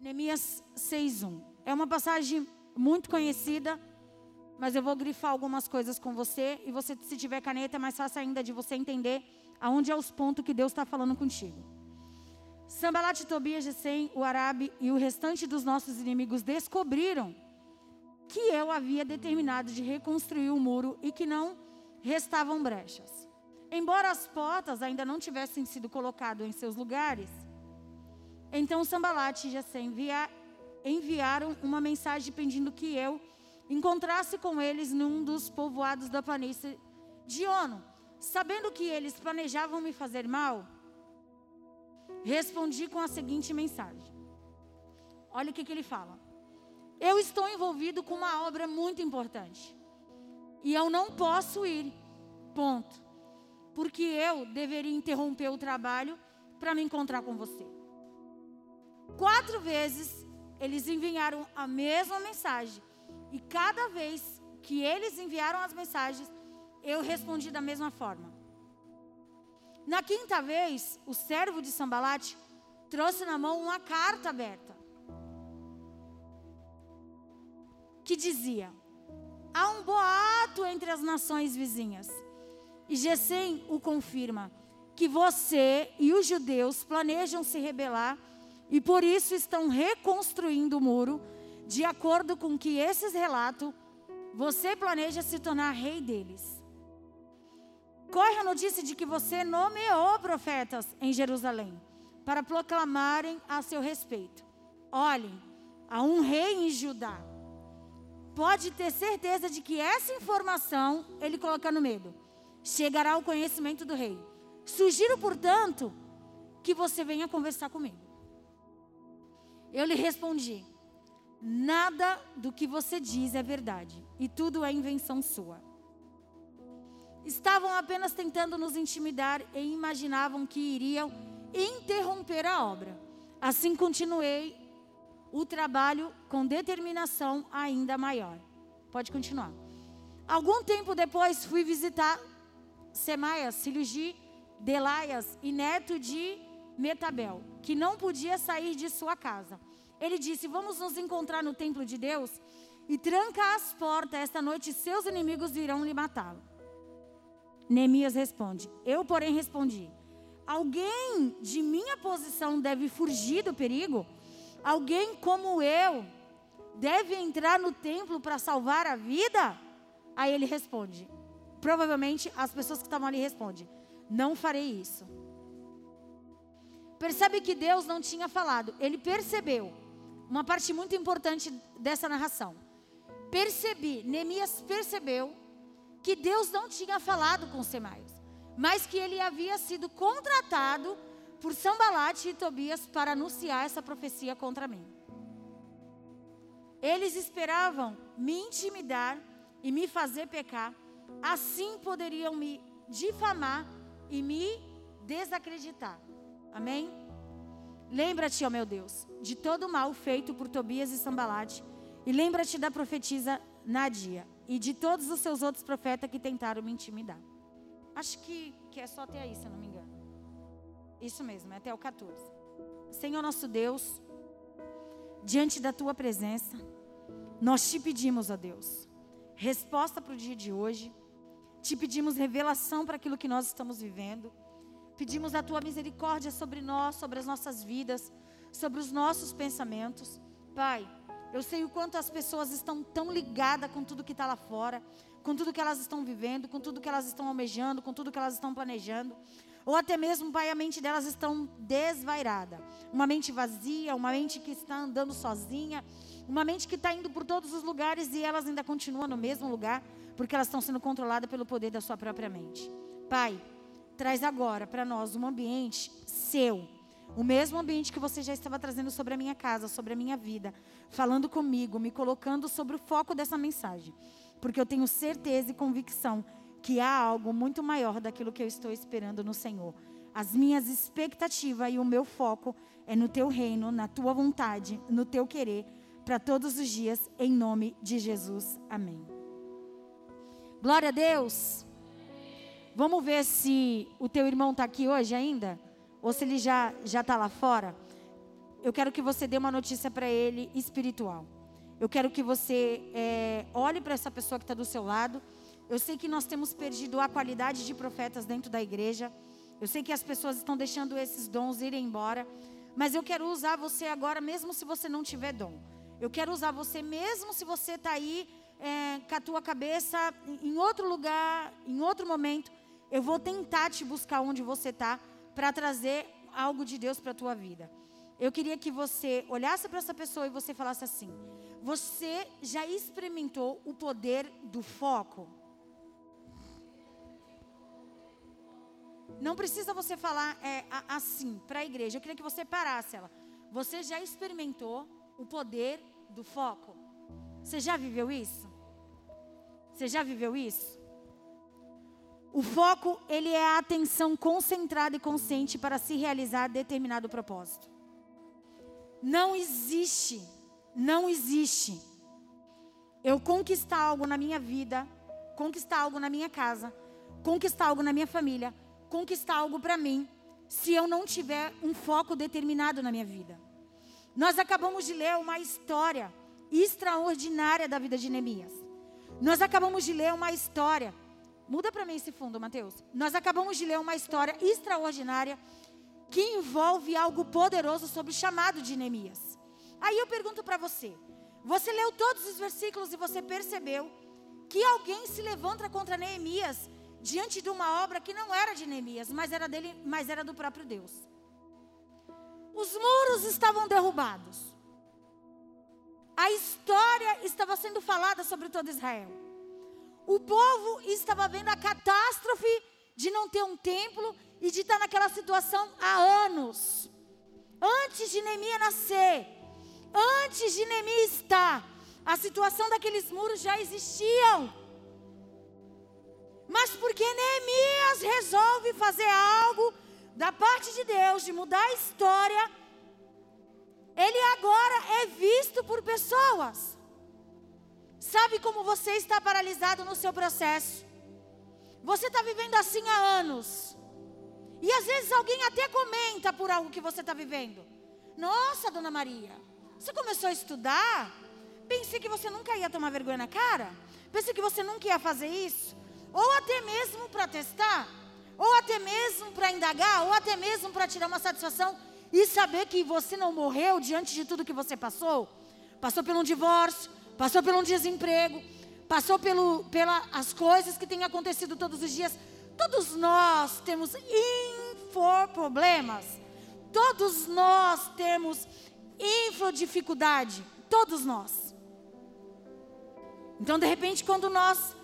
Neemias 6:1. É uma passagem muito conhecida, mas eu vou grifar algumas coisas com você e você se tiver caneta é mais fácil ainda de você entender aonde é os pontos que Deus está falando contigo. Sambalat, Tobias, Gesem, o Arabe e o restante dos nossos inimigos descobriram que eu havia determinado de reconstruir o muro e que não restavam brechas. Embora as portas ainda não tivessem sido colocadas em seus lugares, então Sambalat e envia, enviaram uma mensagem pedindo que eu encontrasse com eles num dos povoados da planície de Ono. Sabendo que eles planejavam me fazer mal, respondi com a seguinte mensagem. Olha o que, que ele fala. Eu estou envolvido com uma obra muito importante. E eu não posso ir. Ponto. Porque eu deveria interromper o trabalho para me encontrar com você. Quatro vezes eles enviaram a mesma mensagem. E cada vez que eles enviaram as mensagens, eu respondi da mesma forma. Na quinta vez, o servo de Sambalate trouxe na mão uma carta aberta. Que dizia: Há um boato entre as nações vizinhas. E Gesem o confirma que você e os judeus planejam se rebelar e por isso estão reconstruindo o muro, de acordo com que esses relatos, você planeja se tornar rei deles. Corre a notícia de que você nomeou profetas em Jerusalém para proclamarem a seu respeito. Olhem, há um rei em Judá. Pode ter certeza de que essa informação, ele colocando medo, chegará ao conhecimento do rei. Sugiro, portanto, que você venha conversar comigo. Eu lhe respondi: nada do que você diz é verdade, e tudo é invenção sua. Estavam apenas tentando nos intimidar e imaginavam que iriam interromper a obra. Assim continuei o trabalho com determinação ainda maior. Pode continuar. Algum tempo depois fui visitar Semaias, filho de Delaias e neto de Metabel, que não podia sair de sua casa. Ele disse: Vamos nos encontrar no templo de Deus e tranca as portas. Esta noite seus inimigos virão lhe matá-lo. Neemias responde: Eu, porém, respondi: Alguém de minha posição deve fugir do perigo? Alguém como eu deve entrar no templo para salvar a vida? Aí ele responde: Provavelmente as pessoas que estavam ali respondem: Não farei isso. Percebe que Deus não tinha falado, ele percebeu. Uma parte muito importante dessa narração. Percebi, Neemias percebeu que Deus não tinha falado com Semaias, mas que ele havia sido contratado por Sambalate e Tobias para anunciar essa profecia contra mim. Eles esperavam me intimidar e me fazer pecar, assim poderiam me difamar e me desacreditar. Amém? Lembra-te, ó meu Deus, de todo o mal feito por Tobias e Sambalate, e lembra-te da profetisa Nadia e de todos os seus outros profetas que tentaram me intimidar. Acho que, que é só até aí, se eu não me engano. Isso mesmo, é até o 14. Senhor nosso Deus, diante da tua presença, nós te pedimos, ó Deus, resposta para o dia de hoje. Te pedimos revelação para aquilo que nós estamos vivendo. Pedimos a tua misericórdia sobre nós, sobre as nossas vidas, sobre os nossos pensamentos. Pai, eu sei o quanto as pessoas estão tão ligadas com tudo que está lá fora, com tudo que elas estão vivendo, com tudo que elas estão almejando, com tudo que elas estão planejando. Ou até mesmo, Pai, a mente delas estão desvairada. Uma mente vazia, uma mente que está andando sozinha, uma mente que está indo por todos os lugares e elas ainda continuam no mesmo lugar, porque elas estão sendo controladas pelo poder da sua própria mente. Pai, traz agora para nós um ambiente seu o mesmo ambiente que você já estava trazendo sobre a minha casa, sobre a minha vida, falando comigo, me colocando sobre o foco dessa mensagem. Porque eu tenho certeza e convicção que há algo muito maior daquilo que eu estou esperando no Senhor. As minhas expectativas e o meu foco é no teu reino, na tua vontade, no teu querer, para todos os dias, em nome de Jesus. Amém. Glória a Deus. Vamos ver se o teu irmão está aqui hoje ainda? ou se ele já está lá fora. eu quero que você dê uma notícia para ele espiritual. Eu quero que você é, olhe para essa pessoa que está do seu lado. Eu sei que nós temos perdido a qualidade de profetas dentro da igreja. Eu sei que as pessoas estão deixando esses dons irem embora. Mas eu quero usar você agora, mesmo se você não tiver dom. Eu quero usar você mesmo se você está aí é, com a tua cabeça em outro lugar, em outro momento. Eu vou tentar te buscar onde você está para trazer algo de Deus para a tua vida. Eu queria que você olhasse para essa pessoa e você falasse assim: Você já experimentou o poder do foco? Não precisa você falar é, assim para a igreja. Eu queria que você parasse ela. Você já experimentou o poder do foco? Você já viveu isso? Você já viveu isso? O foco, ele é a atenção concentrada e consciente para se realizar determinado propósito. Não existe, não existe eu conquistar algo na minha vida, conquistar algo na minha casa, conquistar algo na minha família, conquistar algo para mim, se eu não tiver um foco determinado na minha vida. Nós acabamos de ler uma história extraordinária da vida de Neemias. Nós acabamos de ler uma história. Muda para mim esse fundo, Mateus. Nós acabamos de ler uma história extraordinária que envolve algo poderoso sobre o chamado de Neemias. Aí eu pergunto para você: você leu todos os versículos e você percebeu que alguém se levanta contra Neemias diante de uma obra que não era de Neemias, mas era dele, mas era do próprio Deus. Os muros estavam derrubados. A história estava sendo falada sobre todo Israel. O povo estava vendo a catástrofe de não ter um templo e de estar naquela situação há anos. Antes de Neemias nascer, antes de Neemias estar, a situação daqueles muros já existiam. Mas porque Neemias resolve fazer algo da parte de Deus, de mudar a história, ele agora é visto por pessoas. Sabe como você está paralisado no seu processo? Você está vivendo assim há anos. E às vezes alguém até comenta por algo que você está vivendo. Nossa, dona Maria, você começou a estudar? Pensei que você nunca ia tomar vergonha na cara. Pensei que você nunca ia fazer isso. Ou até mesmo para testar. Ou até mesmo para indagar. Ou até mesmo para tirar uma satisfação. E saber que você não morreu diante de tudo que você passou. Passou por um divórcio. Passou por um desemprego. Passou pelo, pelas coisas que têm acontecido todos os dias Todos nós temos problemas. Todos nós temos infodificuldade. Todos nós. Então, de repente, quando nós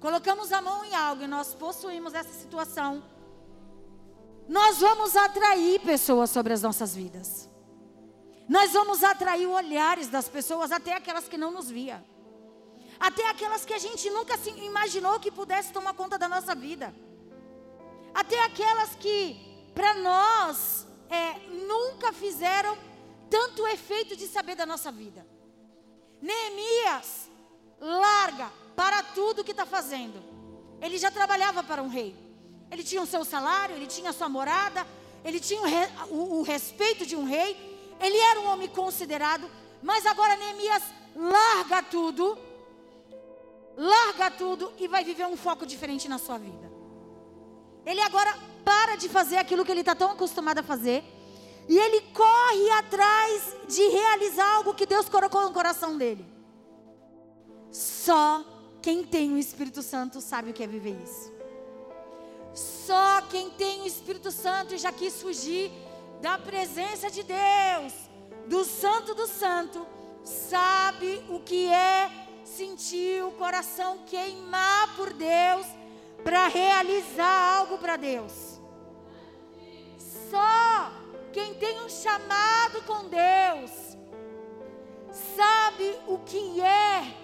colocamos a mão em algo e nós possuímos essa situação, nós vamos atrair pessoas sobre as nossas vidas. Nós vamos atrair olhares das pessoas, até aquelas que não nos via. Até aquelas que a gente nunca se imaginou que pudesse tomar conta da nossa vida até aquelas que para nós é, nunca fizeram tanto efeito de saber da nossa vida. Neemias larga para tudo que está fazendo. Ele já trabalhava para um rei. Ele tinha o seu salário, ele tinha a sua morada, ele tinha o, o, o respeito de um rei. Ele era um homem considerado, mas agora Neemias larga tudo, larga tudo e vai viver um foco diferente na sua vida. Ele agora para de fazer aquilo que ele está tão acostumado a fazer. E ele corre atrás de realizar algo que Deus colocou no coração dele. Só quem tem o Espírito Santo sabe o que é viver isso. Só quem tem o Espírito Santo e já quis fugir da presença de Deus, do Santo do Santo, sabe o que é sentir o coração queimar por Deus para realizar algo para Deus. Só quem tem um chamado com Deus sabe o que é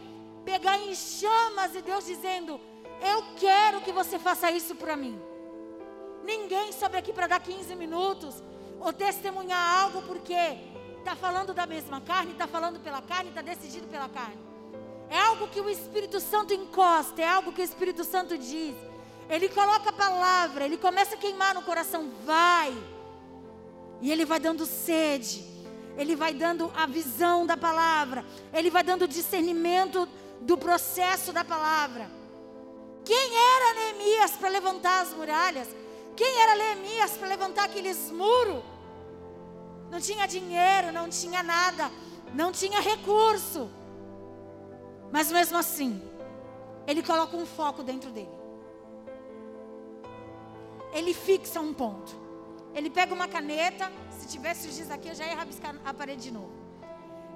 pegar em chamas e Deus dizendo: Eu quero que você faça isso para mim. Ninguém sobe aqui para dar 15 minutos ou testemunhar algo porque está falando da mesma carne, está falando pela carne, está decidido pela carne. É algo que o Espírito Santo encosta, é algo que o Espírito Santo diz. Ele coloca a palavra, ele começa a queimar no coração, vai. E ele vai dando sede. Ele vai dando a visão da palavra. Ele vai dando discernimento do processo da palavra. Quem era Neemias para levantar as muralhas? Quem era Neemias para levantar aqueles muros? Não tinha dinheiro, não tinha nada, não tinha recurso. Mas mesmo assim, ele coloca um foco dentro dele. Ele fixa um ponto. Ele pega uma caneta, se tivesse os dias aqui, eu já ia rabiscar a parede de novo.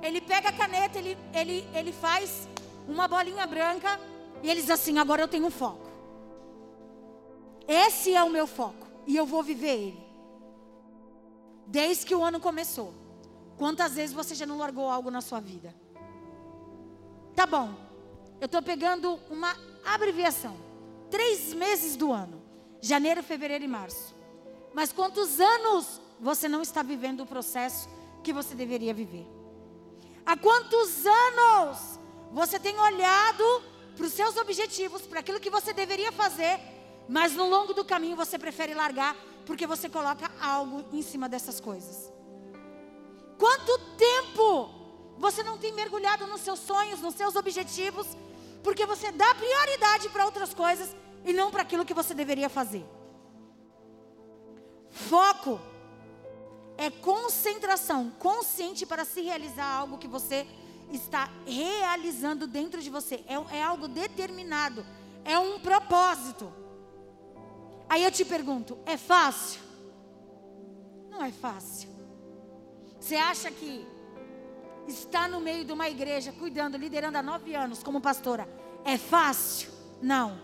Ele pega a caneta, ele, ele, ele faz uma bolinha branca e ele diz assim: agora eu tenho um foco. Esse é o meu foco e eu vou viver ele. Desde que o ano começou. Quantas vezes você já não largou algo na sua vida? Tá bom. Eu estou pegando uma abreviação. Três meses do ano: janeiro, fevereiro e março. Mas quantos anos você não está vivendo o processo que você deveria viver? Há quantos anos você tem olhado para os seus objetivos, para aquilo que você deveria fazer, mas no longo do caminho você prefere largar porque você coloca algo em cima dessas coisas? Quanto tempo você não tem mergulhado nos seus sonhos, nos seus objetivos, porque você dá prioridade para outras coisas e não para aquilo que você deveria fazer? Foco é concentração consciente para se realizar algo que você está realizando dentro de você. É, é algo determinado. É um propósito. Aí eu te pergunto: é fácil? Não é fácil. Você acha que está no meio de uma igreja, cuidando, liderando há nove anos como pastora, é fácil? Não.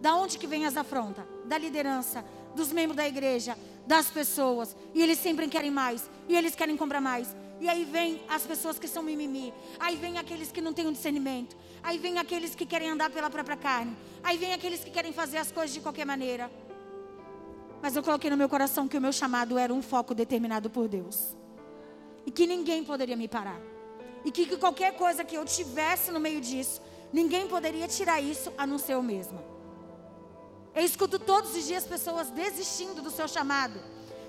Da onde que vem as afrontas? Da liderança, dos membros da igreja, das pessoas. E eles sempre querem mais. E eles querem comprar mais. E aí vem as pessoas que são mimimi. Aí vem aqueles que não têm um discernimento. Aí vem aqueles que querem andar pela própria carne. Aí vem aqueles que querem fazer as coisas de qualquer maneira. Mas eu coloquei no meu coração que o meu chamado era um foco determinado por Deus. E que ninguém poderia me parar. E que, que qualquer coisa que eu tivesse no meio disso, ninguém poderia tirar isso a não ser eu mesma. Eu escuto todos os dias pessoas desistindo do seu chamado,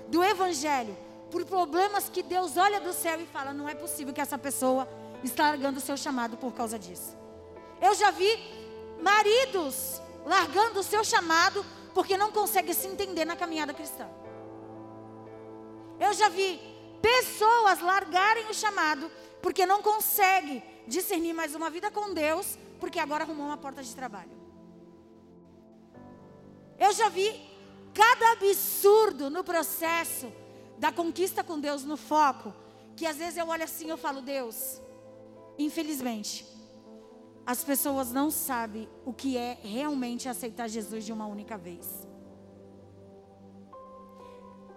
do evangelho, por problemas que Deus olha do céu e fala: não é possível que essa pessoa está largando o seu chamado por causa disso. Eu já vi maridos largando o seu chamado porque não conseguem se entender na caminhada cristã. Eu já vi pessoas largarem o chamado porque não conseguem discernir mais uma vida com Deus, porque agora arrumou uma porta de trabalho. Eu já vi cada absurdo no processo da conquista com Deus no foco, que às vezes eu olho assim e eu falo, Deus, infelizmente, as pessoas não sabem o que é realmente aceitar Jesus de uma única vez.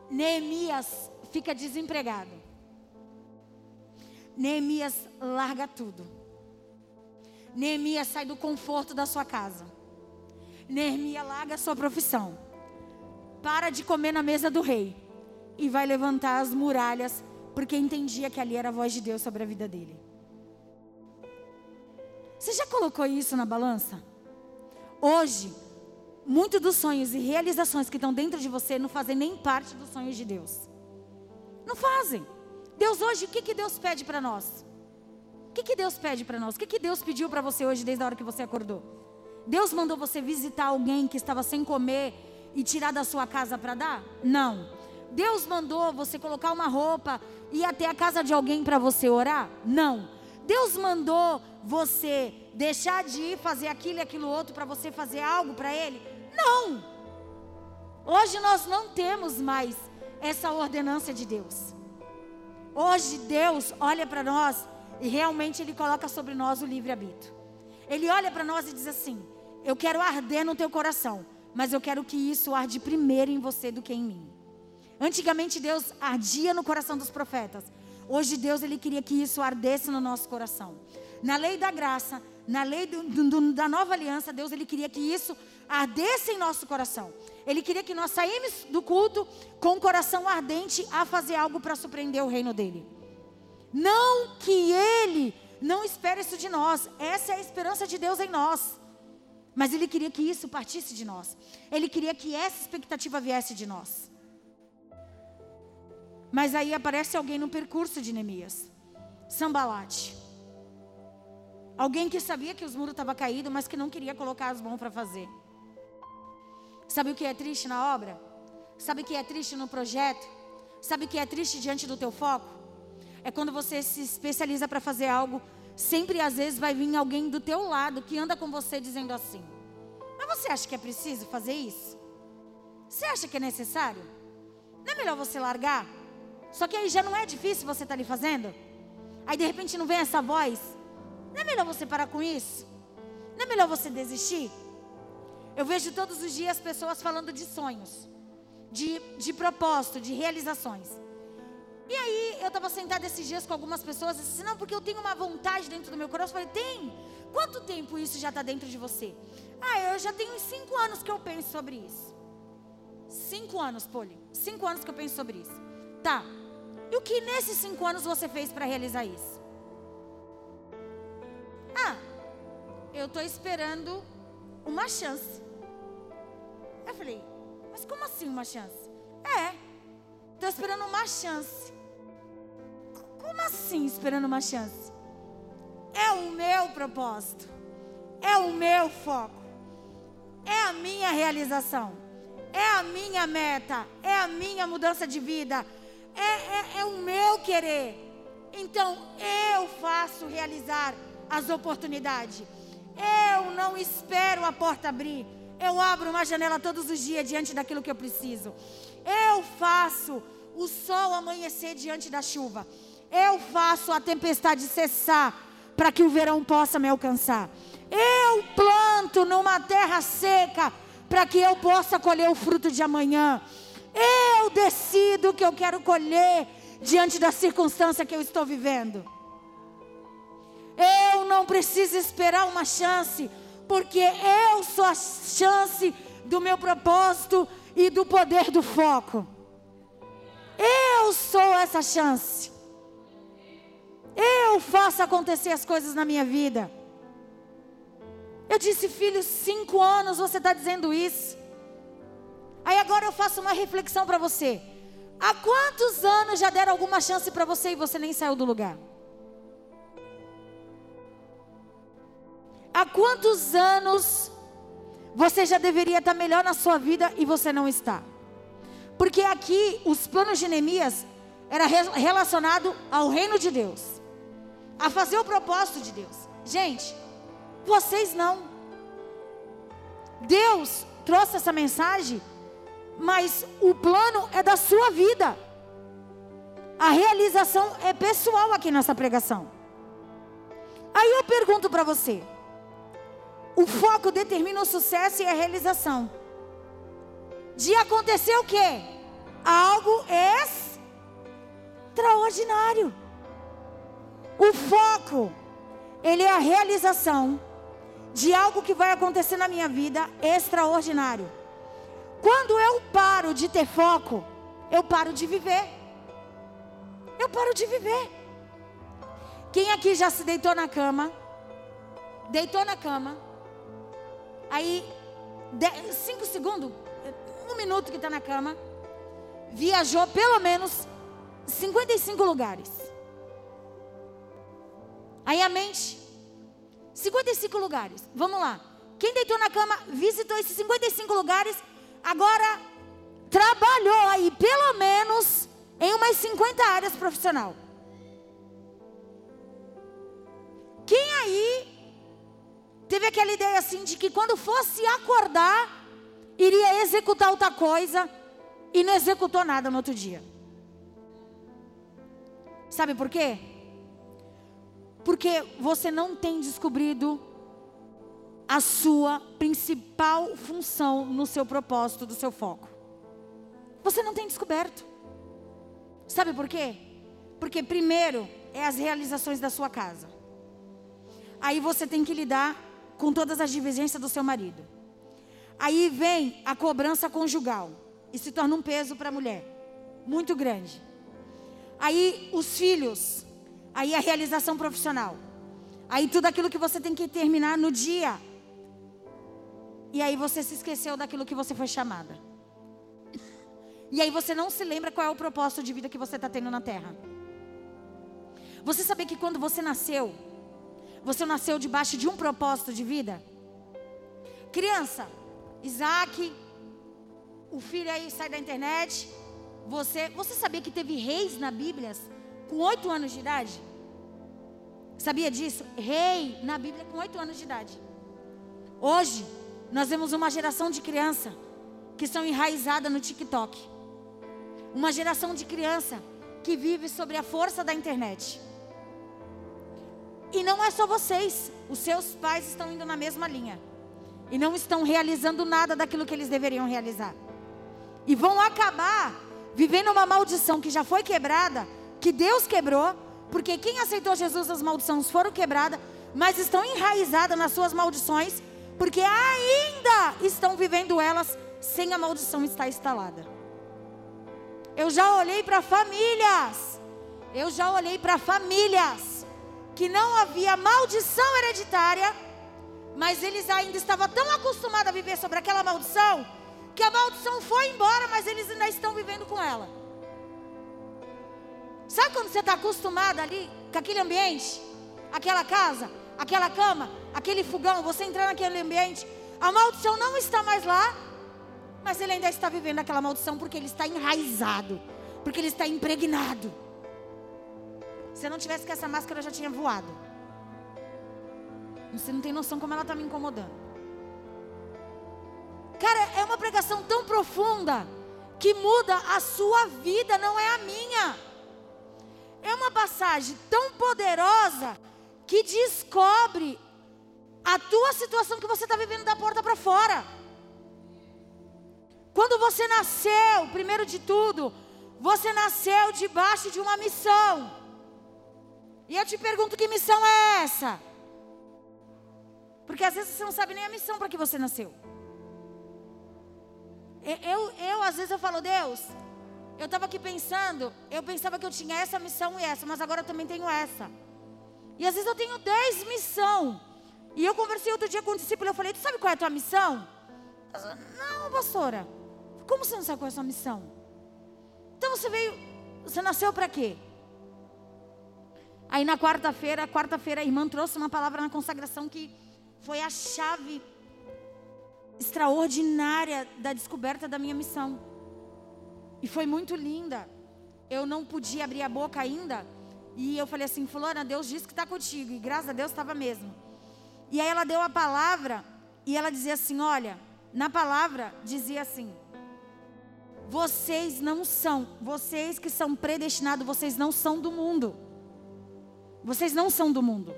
Neemias fica desempregado. Neemias larga tudo. Neemias sai do conforto da sua casa. Neemias larga a sua profissão. Para de comer na mesa do rei e vai levantar as muralhas, porque entendia que ali era a voz de Deus sobre a vida dele. Você já colocou isso na balança? Hoje, muitos dos sonhos e realizações que estão dentro de você não fazem nem parte dos sonhos de Deus. Não fazem. Deus hoje, o que, que Deus pede para nós? O que, que Deus pede para nós? O que, que Deus pediu para você hoje desde a hora que você acordou? Deus mandou você visitar alguém que estava sem comer e tirar da sua casa para dar? Não. Deus mandou você colocar uma roupa e ir até a casa de alguém para você orar? Não. Deus mandou você deixar de ir fazer aquilo e aquilo outro para você fazer algo para Ele? Não. Hoje nós não temos mais essa ordenança de Deus. Hoje Deus olha para nós e realmente Ele coloca sobre nós o livre-arbítrio. Ele olha para nós e diz assim: Eu quero arder no teu coração, mas eu quero que isso arde primeiro em você do que em mim. Antigamente Deus ardia no coração dos profetas. Hoje Deus ele queria que isso ardesse no nosso coração. Na lei da graça, na lei do, do, da nova aliança, Deus ele queria que isso ardesse em nosso coração. Ele queria que nós saímos do culto com o coração ardente a fazer algo para surpreender o reino dele. Não que ele não espere isso de nós. Essa é a esperança de Deus em nós. Mas ele queria que isso partisse de nós. Ele queria que essa expectativa viesse de nós. Mas aí aparece alguém no percurso de Neemias. Sambalate. Alguém que sabia que os muros estavam caídos, mas que não queria colocar as mãos para fazer. Sabe o que é triste na obra? Sabe o que é triste no projeto? Sabe o que é triste diante do teu foco? É quando você se especializa para fazer algo, sempre às vezes vai vir alguém do teu lado que anda com você dizendo assim: "Mas você acha que é preciso fazer isso? Você acha que é necessário? Não é melhor você largar?" Só que aí já não é difícil você estar tá ali fazendo? Aí de repente não vem essa voz. Não é melhor você parar com isso? Não é melhor você desistir? Eu vejo todos os dias pessoas falando de sonhos, de, de propósito, de realizações. E aí eu estava sentada esses dias com algumas pessoas e disse, não, porque eu tenho uma vontade dentro do meu coração. Eu falei, tem? Quanto tempo isso já está dentro de você? Ah, eu já tenho cinco anos que eu penso sobre isso. Cinco anos, Poli. Cinco anos que eu penso sobre isso. Tá. E o que nesses cinco anos você fez para realizar isso? Ah, eu estou esperando uma chance. Eu falei, mas como assim uma chance? É, estou esperando uma chance. Como assim esperando uma chance? É o meu propósito. É o meu foco. É a minha realização. É a minha meta. É a minha mudança de vida. É, é, é o meu querer. Então eu faço realizar as oportunidades. Eu não espero a porta abrir. Eu abro uma janela todos os dias diante daquilo que eu preciso. Eu faço o sol amanhecer diante da chuva. Eu faço a tempestade cessar para que o verão possa me alcançar. Eu planto numa terra seca para que eu possa colher o fruto de amanhã. Eu decido o que eu quero colher diante da circunstância que eu estou vivendo. Eu não preciso esperar uma chance, porque eu sou a chance do meu propósito e do poder do foco. Eu sou essa chance. Eu faço acontecer as coisas na minha vida. Eu disse, filho, cinco anos você está dizendo isso. Aí agora eu faço uma reflexão para você. Há quantos anos já deram alguma chance para você e você nem saiu do lugar? Há quantos anos você já deveria estar melhor na sua vida e você não está? Porque aqui os planos de Neemias era relacionado ao reino de Deus, a fazer o propósito de Deus. Gente, vocês não. Deus trouxe essa mensagem, mas o plano é da sua vida. A realização é pessoal aqui nessa pregação. Aí eu pergunto para você: o foco determina o sucesso e a realização de acontecer o quê? Algo extraordinário. O foco, ele é a realização de algo que vai acontecer na minha vida extraordinário. Quando eu paro de ter foco, eu paro de viver. Eu paro de viver. Quem aqui já se deitou na cama? Deitou na cama. Aí, cinco segundos, um minuto que está na cama, viajou pelo menos 55 lugares. Aí a mente, 55 lugares. Vamos lá. Quem deitou na cama, visitou esses 55 lugares, agora trabalhou aí pelo menos em umas 50 áreas profissional. Quem aí teve aquela ideia assim de que quando fosse acordar, iria executar outra coisa e não executou nada no outro dia. Sabe por quê? Porque você não tem descobrido a sua principal função no seu propósito, do seu foco. Você não tem descoberto. Sabe por quê? Porque primeiro é as realizações da sua casa. Aí você tem que lidar com todas as divergências do seu marido. Aí vem a cobrança conjugal e se torna um peso para a mulher, muito grande. Aí os filhos, aí a realização profissional. Aí tudo aquilo que você tem que terminar no dia. E aí você se esqueceu daquilo que você foi chamada. E aí você não se lembra qual é o propósito de vida que você está tendo na terra. Você sabia que quando você nasceu, você nasceu debaixo de um propósito de vida? Criança, Isaac, o filho aí sai da internet. Você, você sabia que teve reis na Bíblia com oito anos de idade? Sabia disso? Rei na Bíblia com oito anos de idade. Hoje, nós vemos uma geração de criança que são enraizadas no TikTok. Uma geração de criança que vive sobre a força da internet. E não é só vocês, os seus pais estão indo na mesma linha. E não estão realizando nada daquilo que eles deveriam realizar. E vão acabar vivendo uma maldição que já foi quebrada, que Deus quebrou, porque quem aceitou Jesus, as maldições foram quebradas, mas estão enraizadas nas suas maldições, porque ainda estão vivendo elas sem a maldição estar instalada. Eu já olhei para famílias, eu já olhei para famílias que não havia maldição hereditária, mas eles ainda estavam tão acostumados a viver sobre aquela maldição, que a maldição foi embora, mas eles ainda estão vivendo com ela. Sabe quando você está acostumado ali com aquele ambiente, aquela casa, aquela cama, aquele fogão, você entrar naquele ambiente, a maldição não está mais lá, mas ele ainda está vivendo aquela maldição porque ele está enraizado, porque ele está impregnado. Se eu não tivesse com essa máscara, eu já tinha voado. Você não tem noção como ela está me incomodando. Cara, é uma pregação tão profunda que muda a sua vida, não é a minha. É uma passagem tão poderosa que descobre a tua situação que você está vivendo da porta para fora. Quando você nasceu, primeiro de tudo, você nasceu debaixo de uma missão. E eu te pergunto: que missão é essa? Porque às vezes você não sabe nem a missão para que você nasceu. Eu, eu, às vezes eu falo, Deus, eu estava aqui pensando, eu pensava que eu tinha essa missão e essa, mas agora eu também tenho essa. E às vezes eu tenho dez missão. E eu conversei outro dia com um discípulo, eu falei, tu sabe qual é a tua missão? Não, pastora. Como você não sabe qual é a sua missão? Então você veio, você nasceu para quê? Aí na quarta-feira, quarta-feira a irmã trouxe uma palavra na consagração que foi a chave extraordinária da descoberta da minha missão. E foi muito linda. Eu não podia abrir a boca ainda. E eu falei assim, Fulana, Deus disse que está contigo. E graças a Deus estava mesmo. E aí ela deu a palavra. E ela dizia assim: Olha, na palavra dizia assim: Vocês não são, vocês que são predestinados, vocês não são do mundo. Vocês não são do mundo.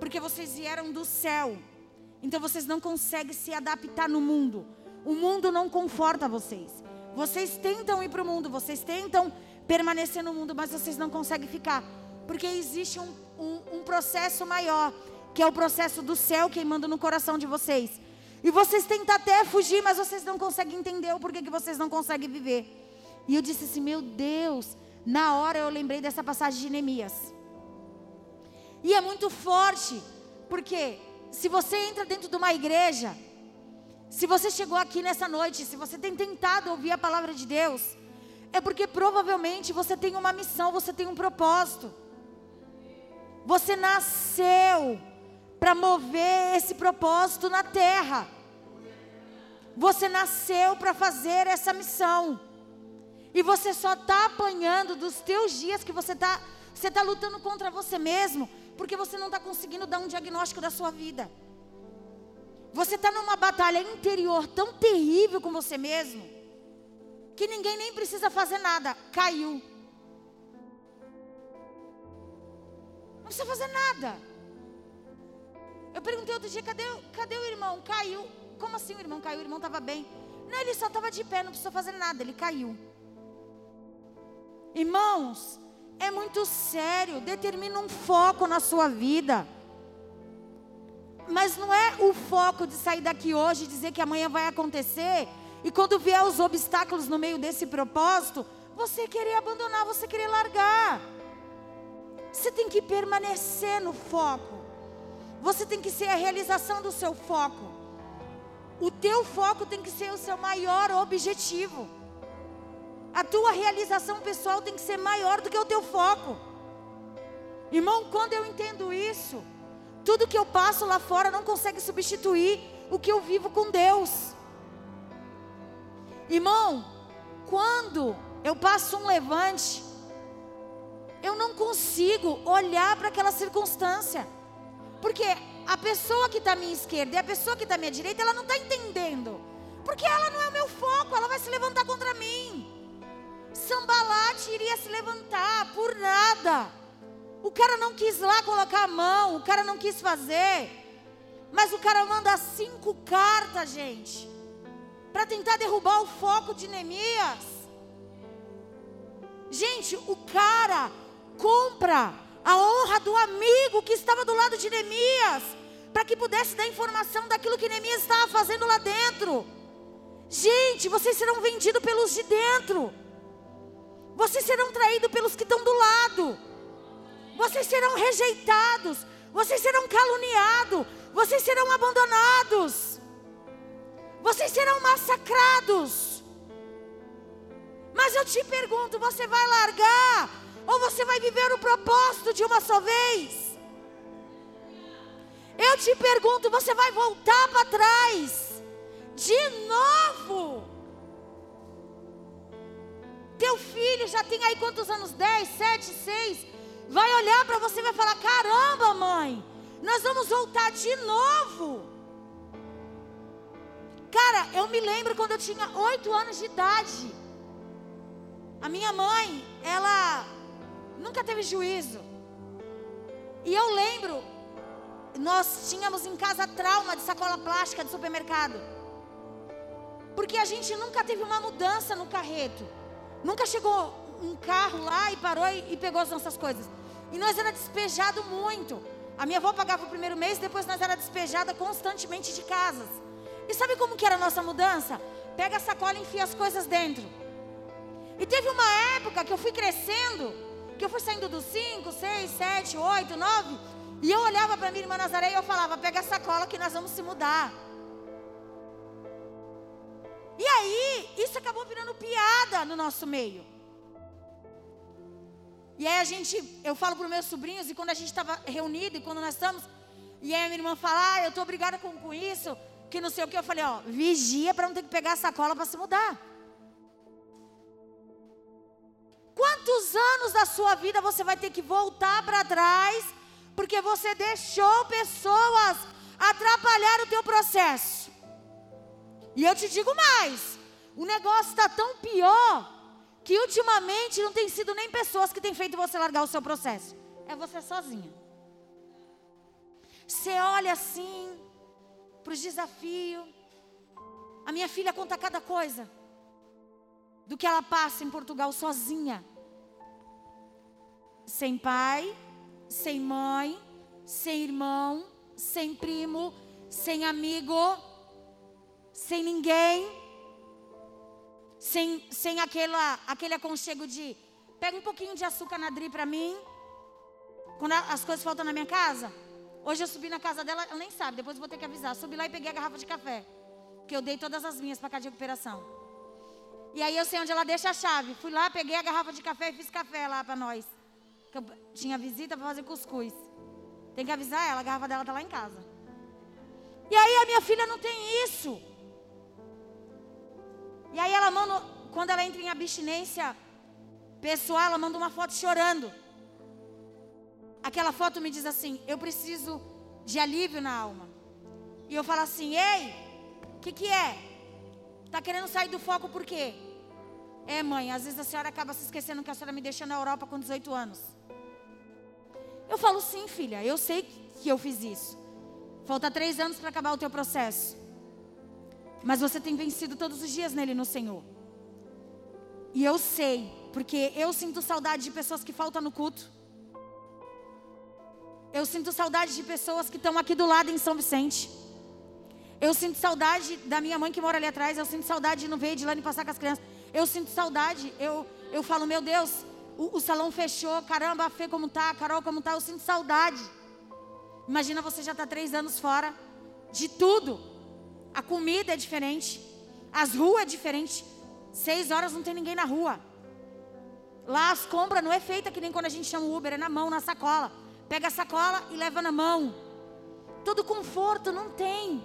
Porque vocês vieram do céu. Então vocês não conseguem se adaptar no mundo. O mundo não conforta vocês. Vocês tentam ir para o mundo, vocês tentam permanecer no mundo, mas vocês não conseguem ficar. Porque existe um, um, um processo maior, que é o processo do céu queimando no coração de vocês. E vocês tentam até fugir, mas vocês não conseguem entender o porquê que vocês não conseguem viver. E eu disse assim: Meu Deus, na hora eu lembrei dessa passagem de Neemias. E é muito forte, porque se você entra dentro de uma igreja, se você chegou aqui nessa noite, se você tem tentado ouvir a palavra de Deus, é porque provavelmente você tem uma missão, você tem um propósito. Você nasceu para mover esse propósito na terra. Você nasceu para fazer essa missão. E você só está apanhando dos teus dias que você está você tá lutando contra você mesmo porque você não está conseguindo dar um diagnóstico da sua vida. Você está numa batalha interior tão terrível com você mesmo, que ninguém nem precisa fazer nada. Caiu. Não precisa fazer nada. Eu perguntei outro dia, cadê, cadê o irmão? Caiu. Como assim o irmão caiu? O irmão estava bem. Não, ele só estava de pé, não precisou fazer nada, ele caiu. Irmãos, é muito sério, determina um foco na sua vida. Mas não é o foco de sair daqui hoje e dizer que amanhã vai acontecer, e quando vier os obstáculos no meio desse propósito, você querer abandonar, você querer largar. Você tem que permanecer no foco. Você tem que ser a realização do seu foco. O teu foco tem que ser o seu maior objetivo. A tua realização pessoal tem que ser maior do que o teu foco. Irmão, quando eu entendo isso, tudo que eu passo lá fora não consegue substituir o que eu vivo com Deus. Irmão, quando eu passo um levante, eu não consigo olhar para aquela circunstância. Porque a pessoa que está à minha esquerda e a pessoa que está à minha direita, ela não está entendendo. Porque ela não é o meu foco, ela vai se levantar contra mim. Sambalate iria se levantar por nada. O cara não quis lá colocar a mão, o cara não quis fazer. Mas o cara manda cinco cartas, gente, para tentar derrubar o foco de Neemias. Gente, o cara compra a honra do amigo que estava do lado de Neemias, para que pudesse dar informação daquilo que Neemias estava fazendo lá dentro. Gente, vocês serão vendidos pelos de dentro. Vocês serão traídos pelos que estão do lado. Vocês serão rejeitados. Vocês serão caluniados. Vocês serão abandonados. Vocês serão massacrados. Mas eu te pergunto: você vai largar? Ou você vai viver o propósito de uma só vez? Eu te pergunto: você vai voltar para trás? De novo? Teu filho já tem aí quantos anos? 10, 7, 6. Vai olhar para você e vai falar: caramba, mãe, nós vamos voltar de novo. Cara, eu me lembro quando eu tinha 8 anos de idade. A minha mãe, ela nunca teve juízo. E eu lembro, nós tínhamos em casa trauma de sacola plástica de supermercado. Porque a gente nunca teve uma mudança no carreto. Nunca chegou um carro lá e parou e, e pegou as nossas coisas. E nós era despejado muito. A minha avó pagava o primeiro mês, depois nós era despejada constantemente de casas. E sabe como que era a nossa mudança? Pega a sacola e enfia as coisas dentro. E teve uma época que eu fui crescendo, que eu fui saindo dos 5, 6, 7, 8, 9, e eu olhava para minha irmã Nazaré e eu falava: pega a sacola que nós vamos se mudar. E aí, isso acabou virando piada no nosso meio. E aí a gente, eu falo para os meus sobrinhos, e quando a gente estava reunido, e quando nós estamos, e aí a minha irmã fala, ah, eu estou obrigada com, com isso, que não sei o que, eu falei, ó, vigia para não ter que pegar a sacola para se mudar. Quantos anos da sua vida você vai ter que voltar para trás, porque você deixou pessoas atrapalhar o teu processo? E eu te digo mais: o negócio está tão pior que ultimamente não tem sido nem pessoas que têm feito você largar o seu processo, é você sozinha. Você olha assim para os desafios. A minha filha conta cada coisa do que ela passa em Portugal sozinha. Sem pai, sem mãe, sem irmão, sem primo, sem amigo sem ninguém, sem, sem aquela, aquele aconchego de pega um pouquinho de açúcar na Dri para mim, quando as coisas faltam na minha casa. Hoje eu subi na casa dela, ela nem sabe, depois eu vou ter que avisar. Subi lá e peguei a garrafa de café, que eu dei todas as minhas para casa de recuperação. E aí eu sei onde ela deixa a chave. Fui lá, peguei a garrafa de café e fiz café lá para nós. Que eu tinha visita para fazer cuscuz. Tem que avisar ela, a garrafa dela tá lá em casa. E aí a minha filha não tem isso. E aí ela manda, quando ela entra em abstinência pessoal, ela manda uma foto chorando. Aquela foto me diz assim: Eu preciso de alívio na alma. E eu falo assim: Ei, o que, que é? Tá querendo sair do foco por quê? É, mãe, às vezes a senhora acaba se esquecendo que a senhora me deixou na Europa com 18 anos. Eu falo, sim, filha, eu sei que eu fiz isso. Falta três anos para acabar o teu processo. Mas você tem vencido todos os dias nele no Senhor. E eu sei, porque eu sinto saudade de pessoas que faltam no culto. Eu sinto saudade de pessoas que estão aqui do lado em São Vicente. Eu sinto saudade da minha mãe que mora ali atrás. Eu sinto saudade de não ver de lá e passar com as crianças. Eu sinto saudade. Eu, eu falo, meu Deus, o, o salão fechou. Caramba, a Fê como tá, a Carol como tá. Eu sinto saudade. Imagina você já está três anos fora de tudo. A comida é diferente, as ruas é diferente, Seis horas não tem ninguém na rua. Lá as compras não é feita que nem quando a gente chama o Uber, é na mão, na sacola. Pega a sacola e leva na mão. Todo conforto não tem.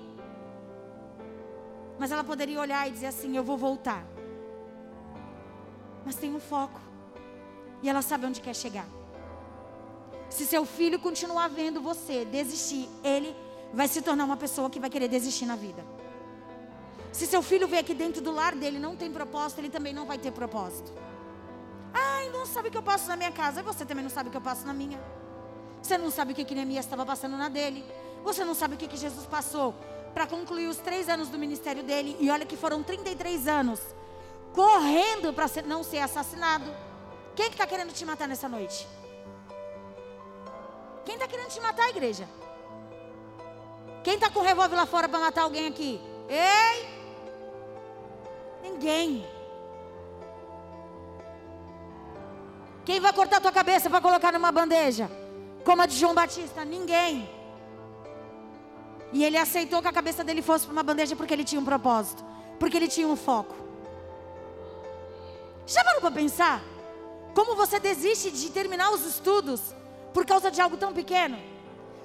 Mas ela poderia olhar e dizer assim: Eu vou voltar. Mas tem um foco. E ela sabe onde quer chegar. Se seu filho continuar vendo você desistir, ele vai se tornar uma pessoa que vai querer desistir na vida. Se seu filho vê que dentro do lar dele não tem propósito, ele também não vai ter propósito. Ai, não sabe o que eu passo na minha casa. Você também não sabe o que eu passo na minha. Você não sabe o que, que Neemias estava passando na dele. Você não sabe o que, que Jesus passou para concluir os três anos do ministério dele. E olha que foram 33 anos correndo para não ser assassinado. Quem que está querendo te matar nessa noite? Quem está querendo te matar, igreja? Quem está com revólver lá fora para matar alguém aqui? Ei! Ninguém. Quem vai cortar tua cabeça para colocar numa bandeja? Como a de João Batista? Ninguém. E ele aceitou que a cabeça dele fosse para uma bandeja porque ele tinha um propósito, porque ele tinha um foco. Já parou para pensar? Como você desiste de terminar os estudos por causa de algo tão pequeno?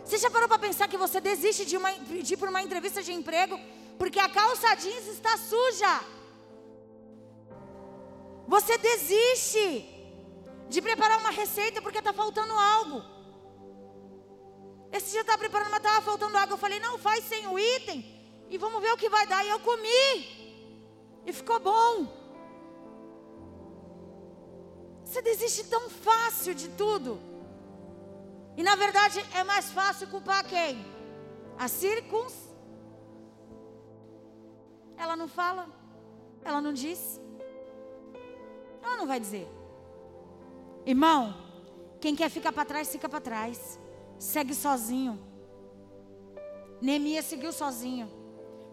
Você já parou para pensar que você desiste de, uma, de ir para uma entrevista de emprego porque a calça jeans está suja? Você desiste de preparar uma receita porque está faltando algo. Esse dia estava preparando, mas estava faltando água. Eu falei, não, faz sem o item e vamos ver o que vai dar. E eu comi. E ficou bom. Você desiste tão fácil de tudo. E na verdade é mais fácil culpar quem? A circuns. Ela não fala, ela não diz. Ela não vai dizer. Irmão, quem quer ficar para trás, fica para trás. Segue sozinho. Neemias seguiu sozinho.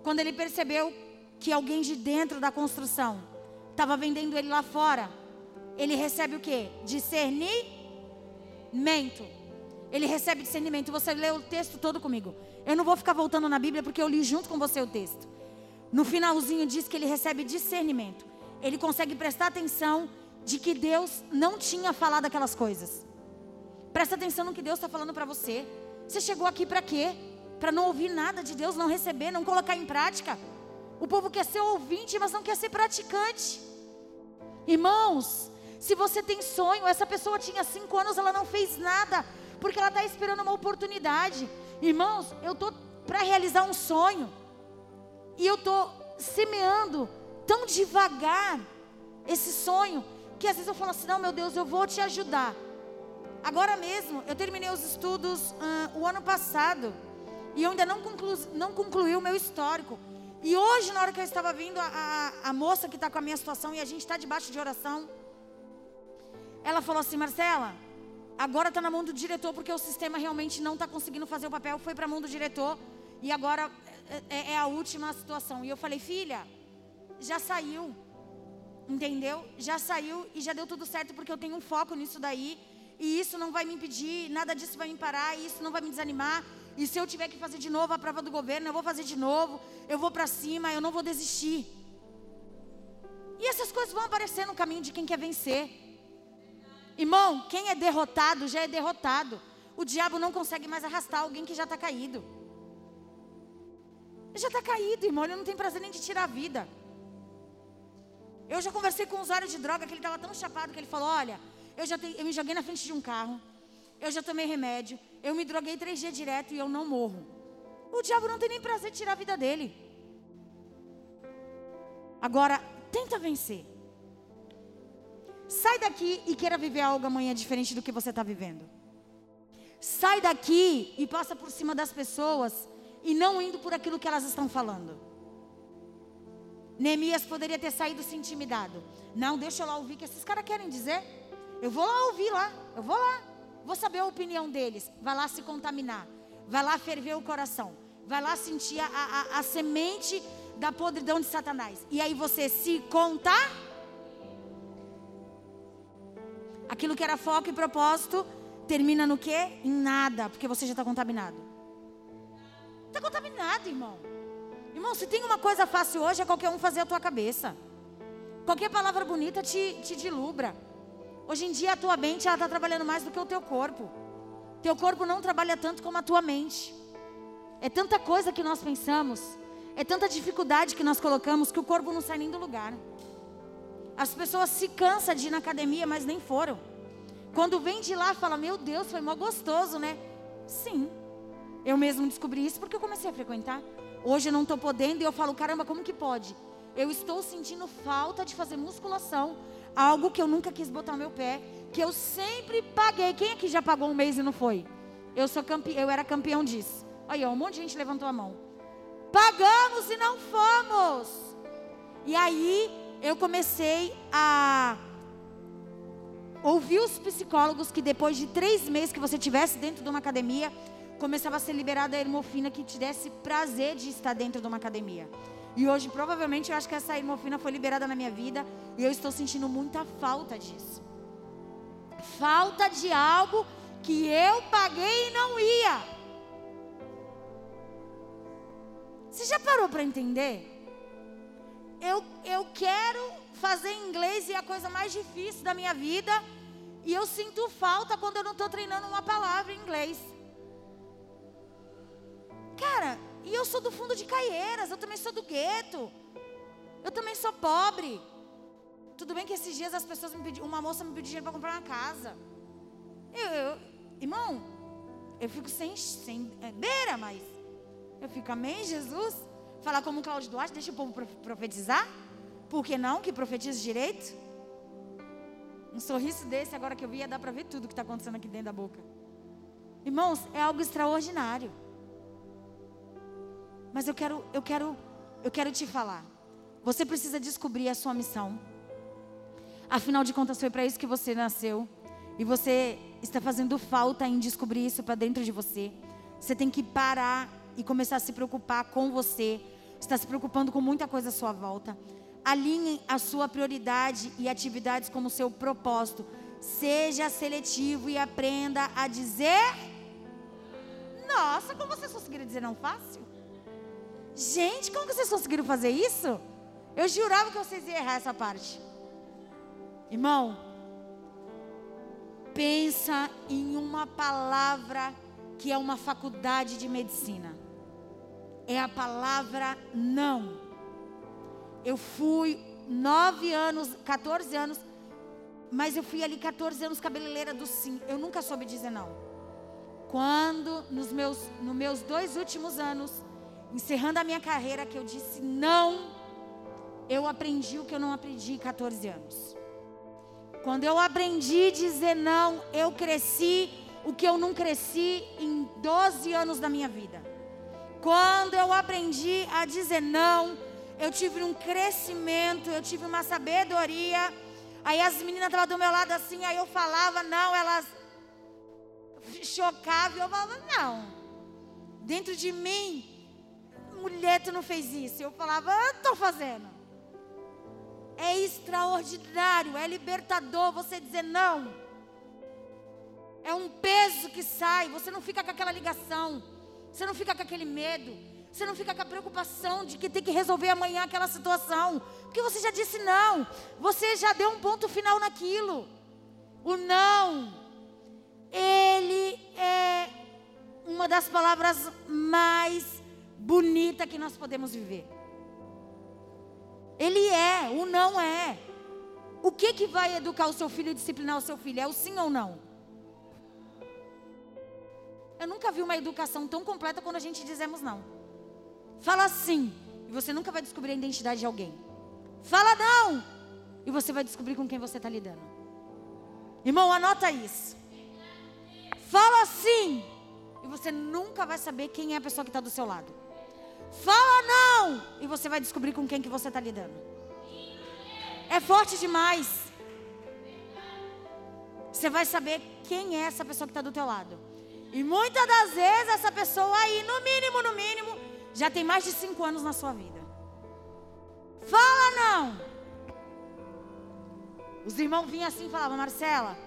Quando ele percebeu que alguém de dentro da construção estava vendendo ele lá fora, ele recebe o que? Discernimento. Ele recebe discernimento. Você lê o texto todo comigo. Eu não vou ficar voltando na Bíblia porque eu li junto com você o texto. No finalzinho diz que ele recebe discernimento. Ele consegue prestar atenção de que Deus não tinha falado aquelas coisas. Presta atenção no que Deus está falando para você. Você chegou aqui para quê? Para não ouvir nada de Deus, não receber, não colocar em prática. O povo quer ser ouvinte, mas não quer ser praticante. Irmãos, se você tem sonho, essa pessoa tinha cinco anos, ela não fez nada, porque ela está esperando uma oportunidade. Irmãos, eu estou para realizar um sonho, e eu estou semeando tão devagar esse sonho, que às vezes eu falo assim: não, meu Deus, eu vou te ajudar. Agora mesmo, eu terminei os estudos uh, o ano passado, e eu ainda não, conclu, não concluí o meu histórico. E hoje, na hora que eu estava vindo, a, a, a moça que está com a minha situação, e a gente está debaixo de oração, ela falou assim: Marcela, agora está na mão do diretor porque o sistema realmente não está conseguindo fazer o papel. Foi para a mão do diretor e agora é, é, é, a última situação. E eu falei: Filha, já saiu, entendeu? Já saiu e já deu tudo certo porque eu tenho um foco nisso daí. E isso não vai me impedir, nada disso vai me parar, e isso não vai me desanimar. E se eu tiver que fazer de novo a prova do governo, eu vou fazer de novo. Eu vou para cima, eu não vou desistir. E essas coisas vão aparecer no caminho de quem quer vencer. Irmão, quem é derrotado já é derrotado. O diabo não consegue mais arrastar alguém que já está caído. Ele já está caído, irmão. Ele não tem prazer nem de tirar a vida. Eu já conversei com um usuário de droga que ele estava tão chapado que ele falou: Olha, eu já te, eu me joguei na frente de um carro, eu já tomei remédio, eu me droguei três dias direto e eu não morro. O diabo não tem nem prazer de tirar a vida dele. Agora, tenta vencer. Sai daqui e queira viver algo amanhã diferente do que você está vivendo. Sai daqui e passa por cima das pessoas e não indo por aquilo que elas estão falando. Neemias poderia ter saído se intimidado. Não, deixa eu lá ouvir o que esses caras querem dizer. Eu vou lá ouvir lá, eu vou lá. Vou saber a opinião deles. Vai lá se contaminar. Vai lá ferver o coração. Vai lá sentir a, a, a semente da podridão de Satanás. E aí você se conta Aquilo que era foco e propósito termina no quê? Em nada, porque você já está contaminado. Está contaminado, irmão. Irmão, se tem uma coisa fácil hoje, é qualquer um fazer a tua cabeça. Qualquer palavra bonita te, te dilubra. Hoje em dia a tua mente está trabalhando mais do que o teu corpo. Teu corpo não trabalha tanto como a tua mente. É tanta coisa que nós pensamos, é tanta dificuldade que nós colocamos que o corpo não sai nem do lugar. As pessoas se cansam de ir na academia, mas nem foram. Quando vem de lá, fala: Meu Deus, foi mó gostoso, né? Sim. Eu mesmo descobri isso porque eu comecei a frequentar. Hoje eu não estou podendo e eu falo: Caramba, como que pode? Eu estou sentindo falta de fazer musculação, algo que eu nunca quis botar meu pé, que eu sempre paguei. Quem aqui já pagou um mês e não foi? Eu sou campe... eu era campeão disso. Aí, ó, um monte de gente levantou a mão. Pagamos e não fomos. E aí eu comecei a ouvir os psicólogos que depois de três meses que você tivesse dentro de uma academia, começava a ser liberada a hermofina que te desse prazer de estar dentro de uma academia. E hoje, provavelmente, eu acho que essa hermofina foi liberada na minha vida e eu estou sentindo muita falta disso. Falta de algo que eu paguei e não ia. Você já parou para entender? Eu, eu quero fazer inglês e é a coisa mais difícil da minha vida. E eu sinto falta quando eu não estou treinando uma palavra em inglês. Cara, e eu sou do fundo de Caieiras, eu também sou do gueto. Eu também sou pobre. Tudo bem que esses dias as pessoas me pediram, uma moça me pediu dinheiro para comprar uma casa. Eu, eu, irmão, eu fico sem, sem é, beira, mas eu fico, amém, Jesus? Falar como Cláudio Duarte, deixa o povo profetizar. Por que não? Que profetize direito. Um sorriso desse, agora que eu vi, ia dar para ver tudo que está acontecendo aqui dentro da boca. Irmãos, é algo extraordinário. Mas eu quero, eu quero, eu quero te falar. Você precisa descobrir a sua missão. Afinal de contas, foi para isso que você nasceu. E você está fazendo falta em descobrir isso para dentro de você. Você tem que parar e começar a se preocupar com você, está se preocupando com muita coisa à sua volta. Alinhe a sua prioridade e atividades como seu propósito. Seja seletivo e aprenda a dizer. Nossa, como vocês conseguiram dizer não fácil? Gente, como vocês conseguiram fazer isso? Eu jurava que vocês iam errar essa parte. Irmão, pensa em uma palavra que é uma faculdade de medicina é a palavra não. Eu fui nove anos, 14 anos, mas eu fui ali 14 anos cabeleireira do sim. Eu nunca soube dizer não. Quando, nos meus, nos meus dois últimos anos, encerrando a minha carreira, que eu disse não, eu aprendi o que eu não aprendi em 14 anos. Quando eu aprendi a dizer não, eu cresci o que eu não cresci em 12 anos da minha vida. Quando eu aprendi a dizer não, eu tive um crescimento, eu tive uma sabedoria. Aí as meninas estavam do meu lado assim, aí eu falava não, elas chocavam eu falava não. Dentro de mim, mulher, tu não fez isso. Eu falava, eu estou fazendo. É extraordinário, é libertador você dizer não. É um peso que sai, você não fica com aquela ligação. Você não fica com aquele medo. Você não fica com a preocupação de que tem que resolver amanhã aquela situação. Porque você já disse não. Você já deu um ponto final naquilo. O não, ele é uma das palavras mais bonitas que nós podemos viver. Ele é, o não é. O que que vai educar o seu filho e disciplinar o seu filho? É o sim ou não? Eu nunca vi uma educação tão completa quando a gente dizemos não. Fala sim, e você nunca vai descobrir a identidade de alguém. Fala não, e você vai descobrir com quem você está lidando. Irmão, anota isso. Fala sim, e você nunca vai saber quem é a pessoa que está do seu lado. Fala não, e você vai descobrir com quem que você está lidando. É forte demais. Você vai saber quem é essa pessoa que está do teu lado. E muitas das vezes essa pessoa aí, no mínimo, no mínimo, já tem mais de cinco anos na sua vida. Fala não. Os irmãos vinham assim e falavam, Marcela,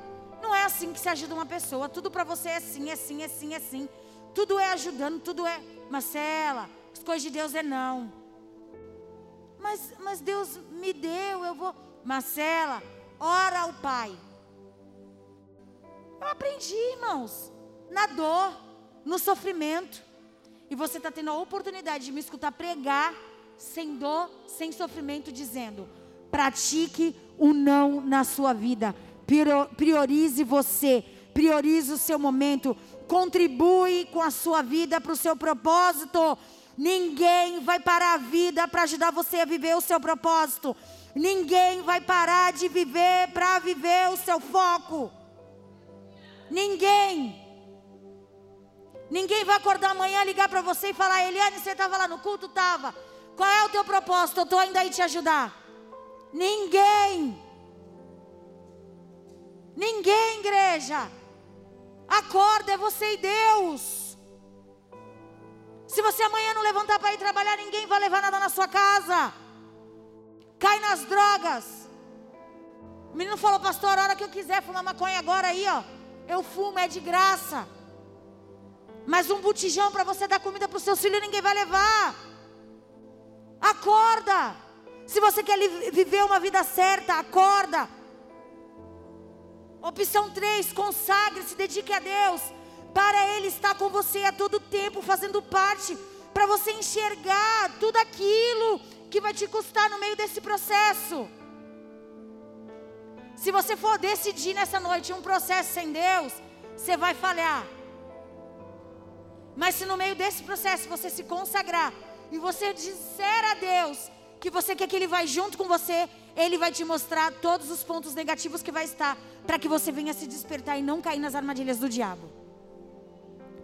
não é assim que se ajuda uma pessoa. Tudo para você é assim, é assim, é assim, é assim. Tudo é ajudando, tudo é. Marcela, as coisas de Deus é não. Mas, mas Deus me deu, eu vou. Marcela, ora ao Pai. Eu aprendi, irmãos, na dor, no sofrimento. E você está tendo a oportunidade de me escutar pregar sem dor, sem sofrimento, dizendo: pratique o não na sua vida. Priorize você, priorize o seu momento, contribui com a sua vida para o seu propósito. Ninguém vai parar a vida para ajudar você a viver o seu propósito. Ninguém vai parar de viver para viver o seu foco. Ninguém. Ninguém vai acordar amanhã, ligar para você e falar: Eliane, você estava lá no culto? Estava. Qual é o teu propósito? Eu estou ainda aí te ajudar. Ninguém. Ninguém, igreja. Acorda, é você e Deus. Se você amanhã não levantar para ir trabalhar, ninguém vai levar nada na sua casa. Cai nas drogas. O menino falou, pastor, a hora que eu quiser fumar maconha agora aí, ó. Eu fumo, é de graça. Mas um botijão para você dar comida para os seus filhos, ninguém vai levar. Acorda. Se você quer viver uma vida certa, acorda. Opção 3, consagre-se, dedique a Deus. Para Ele estar com você a todo tempo, fazendo parte, para você enxergar tudo aquilo que vai te custar no meio desse processo. Se você for decidir nessa noite um processo sem Deus, você vai falhar. Mas se no meio desse processo você se consagrar e você disser a Deus que você quer que Ele vai junto com você, Ele vai te mostrar todos os pontos negativos que vai estar para que você venha se despertar e não cair nas armadilhas do diabo.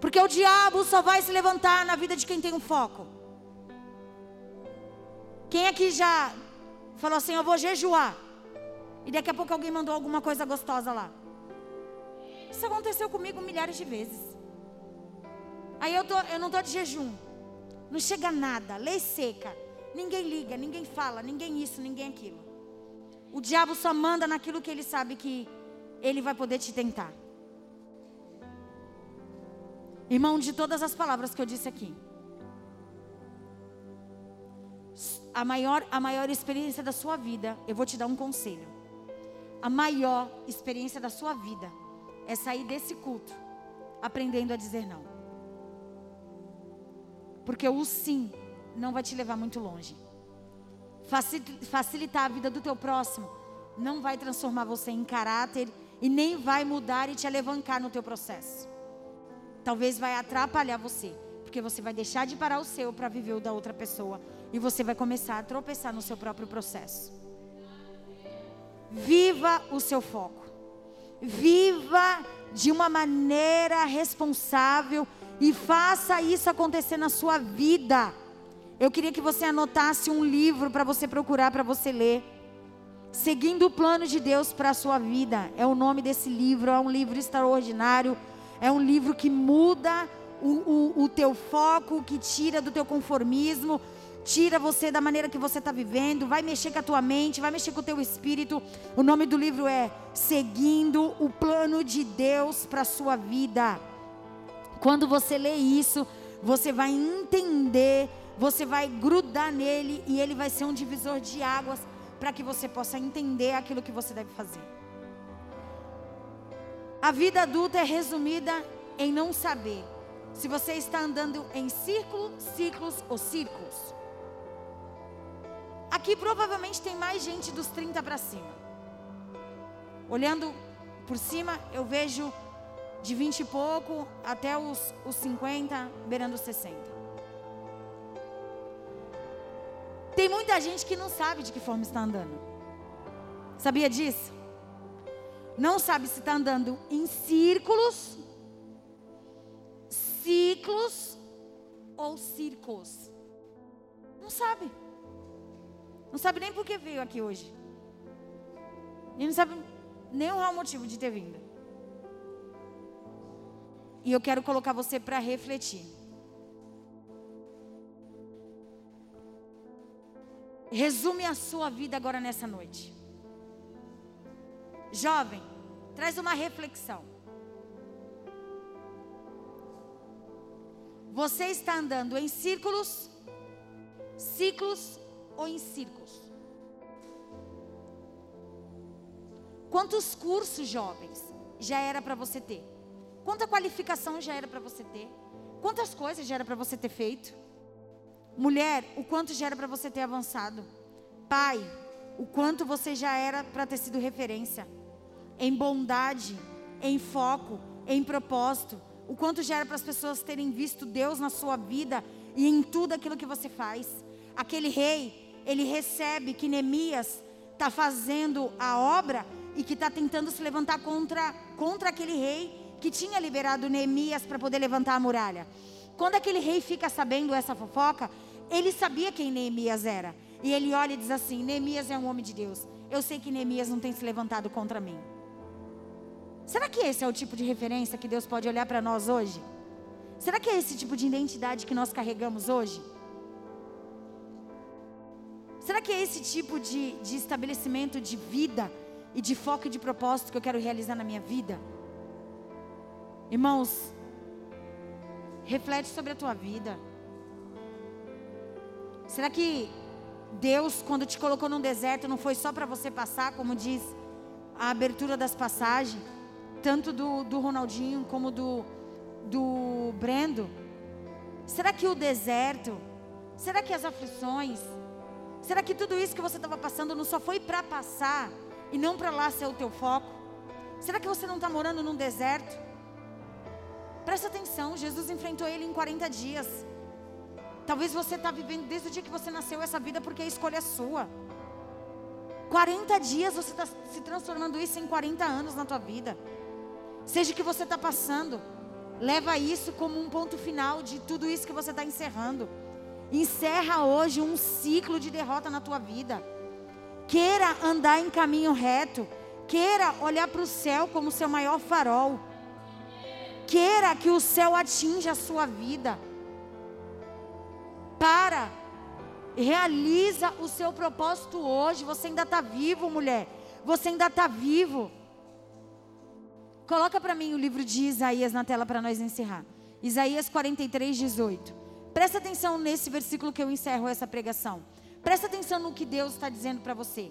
Porque o diabo só vai se levantar na vida de quem tem um foco. Quem aqui já falou assim: Eu vou jejuar. E daqui a pouco alguém mandou alguma coisa gostosa lá. Isso aconteceu comigo milhares de vezes. Aí eu, tô, eu não estou de jejum. Não chega nada, lei seca. Ninguém liga, ninguém fala, ninguém isso, ninguém aquilo. O diabo só manda naquilo que ele sabe que ele vai poder te tentar. Irmão, de todas as palavras que eu disse aqui, a maior, a maior experiência da sua vida, eu vou te dar um conselho. A maior experiência da sua vida é sair desse culto aprendendo a dizer não. Porque o sim não vai te levar muito longe. Facilitar a vida do teu próximo não vai transformar você em caráter e nem vai mudar e te alavancar no teu processo. Talvez vai atrapalhar você, porque você vai deixar de parar o seu para viver o da outra pessoa e você vai começar a tropeçar no seu próprio processo. Viva o seu foco. Viva de uma maneira responsável e faça isso acontecer na sua vida. Eu queria que você anotasse um livro para você procurar, para você ler. Seguindo o plano de Deus para a sua vida. É o nome desse livro, é um livro extraordinário. É um livro que muda o, o, o teu foco, que tira do teu conformismo, tira você da maneira que você está vivendo, vai mexer com a tua mente, vai mexer com o teu espírito. O nome do livro é Seguindo o Plano de Deus para a sua vida. Quando você lê isso, você vai entender, você vai grudar nele e ele vai ser um divisor de águas para que você possa entender aquilo que você deve fazer. A vida adulta é resumida em não saber se você está andando em círculos, ciclos ou círculos. Aqui provavelmente tem mais gente dos 30 para cima. Olhando por cima, eu vejo de 20 e pouco até os, os 50, beirando os 60. Tem muita gente que não sabe de que forma está andando. Sabia disso? Não sabe se está andando em círculos, ciclos ou círculos. Não sabe. Não sabe nem por que veio aqui hoje. E não sabe nem o real motivo de ter vindo. E eu quero colocar você para refletir. Resume a sua vida agora nessa noite. Jovem, traz uma reflexão. Você está andando em círculos, ciclos ou em círculos? Quantos cursos jovens já era para você ter? Quanta qualificação já era para você ter? Quantas coisas já era para você ter feito? Mulher, o quanto já era para você ter avançado? Pai, o quanto você já era para ter sido referência? Em bondade, em foco, em propósito. O quanto já era para as pessoas terem visto Deus na sua vida e em tudo aquilo que você faz. Aquele rei, ele recebe que Neemias está fazendo a obra e que está tentando se levantar contra, contra aquele rei que tinha liberado Neemias para poder levantar a muralha. Quando aquele rei fica sabendo essa fofoca, ele sabia quem Neemias era. E ele olha e diz assim: Neemias é um homem de Deus. Eu sei que Neemias não tem se levantado contra mim. Será que esse é o tipo de referência que Deus pode olhar para nós hoje? Será que é esse tipo de identidade que nós carregamos hoje? Será que é esse tipo de, de estabelecimento de vida e de foco e de propósito que eu quero realizar na minha vida? Irmãos, reflete sobre a tua vida. Será que Deus, quando te colocou num deserto, não foi só para você passar, como diz a abertura das passagens, tanto do, do Ronaldinho como do, do Brendo? Será que o deserto, será que as aflições, será que tudo isso que você estava passando não só foi para passar e não para lá ser o teu foco? Será que você não está morando num deserto? Presta atenção, Jesus enfrentou ele em 40 dias. Talvez você está vivendo desde o dia que você nasceu essa vida porque a escolha é sua. 40 dias você está se transformando isso em 40 anos na tua vida. Seja o que você está passando, leva isso como um ponto final de tudo isso que você está encerrando. Encerra hoje um ciclo de derrota na tua vida. Queira andar em caminho reto. Queira olhar para o céu como seu maior farol. Queira que o céu atinja a sua vida. Para. Realiza o seu propósito hoje. Você ainda está vivo, mulher. Você ainda está vivo. Coloca para mim o livro de Isaías na tela para nós encerrar. Isaías 43, 18. Presta atenção nesse versículo que eu encerro essa pregação. Presta atenção no que Deus está dizendo para você.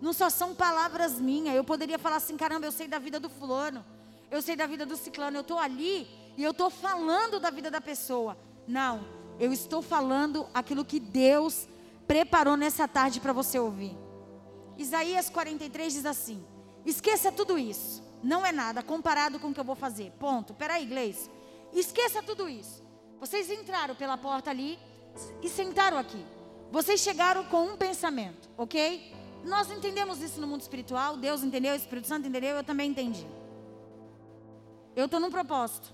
Não só são palavras minhas. Eu poderia falar assim: caramba, eu sei da vida do fulano eu sei da vida do ciclano, eu estou ali e eu estou falando da vida da pessoa. Não, eu estou falando aquilo que Deus preparou nessa tarde para você ouvir. Isaías 43 diz assim: Esqueça tudo isso, não é nada comparado com o que eu vou fazer. Ponto. Peraí, inglês. Esqueça tudo isso. Vocês entraram pela porta ali e sentaram aqui. Vocês chegaram com um pensamento, ok? Nós entendemos isso no mundo espiritual, Deus entendeu, o Espírito Santo entendeu, eu também entendi. Eu estou num propósito,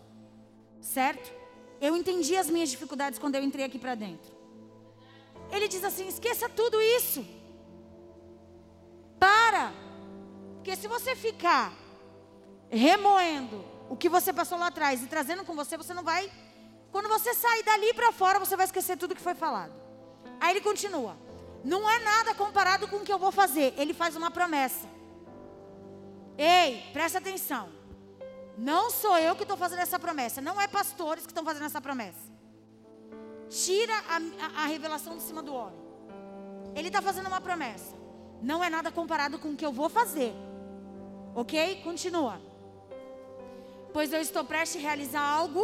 certo? Eu entendi as minhas dificuldades quando eu entrei aqui para dentro. Ele diz assim: esqueça tudo isso. Para. Porque se você ficar remoendo o que você passou lá atrás e trazendo com você, você não vai. Quando você sair dali para fora, você vai esquecer tudo que foi falado. Aí ele continua: Não é nada comparado com o que eu vou fazer. Ele faz uma promessa. Ei, presta atenção. Não sou eu que estou fazendo essa promessa. Não é pastores que estão fazendo essa promessa. Tira a, a, a revelação de cima do homem. Ele está fazendo uma promessa. Não é nada comparado com o que eu vou fazer. Ok? Continua. Pois eu estou prestes a realizar algo.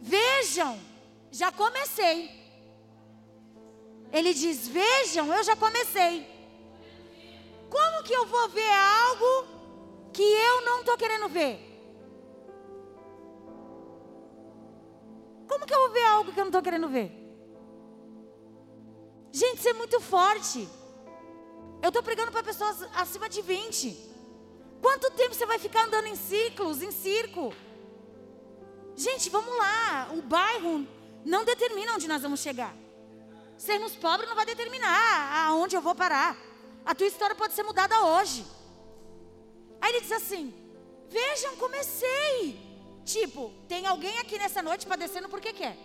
Vejam, já comecei. Ele diz: Vejam, eu já comecei. Como que eu vou ver algo que eu não estou querendo ver? Como que eu vou ver algo que eu não estou querendo ver? Gente, isso é muito forte. Eu estou pregando para pessoas acima de 20. Quanto tempo você vai ficar andando em ciclos, em circo? Gente, vamos lá. O bairro não determina onde nós vamos chegar. Sermos pobres não vai determinar aonde eu vou parar. A tua história pode ser mudada hoje. Aí ele diz assim: Vejam, comecei. Tipo, tem alguém aqui nessa noite padecendo porque quer.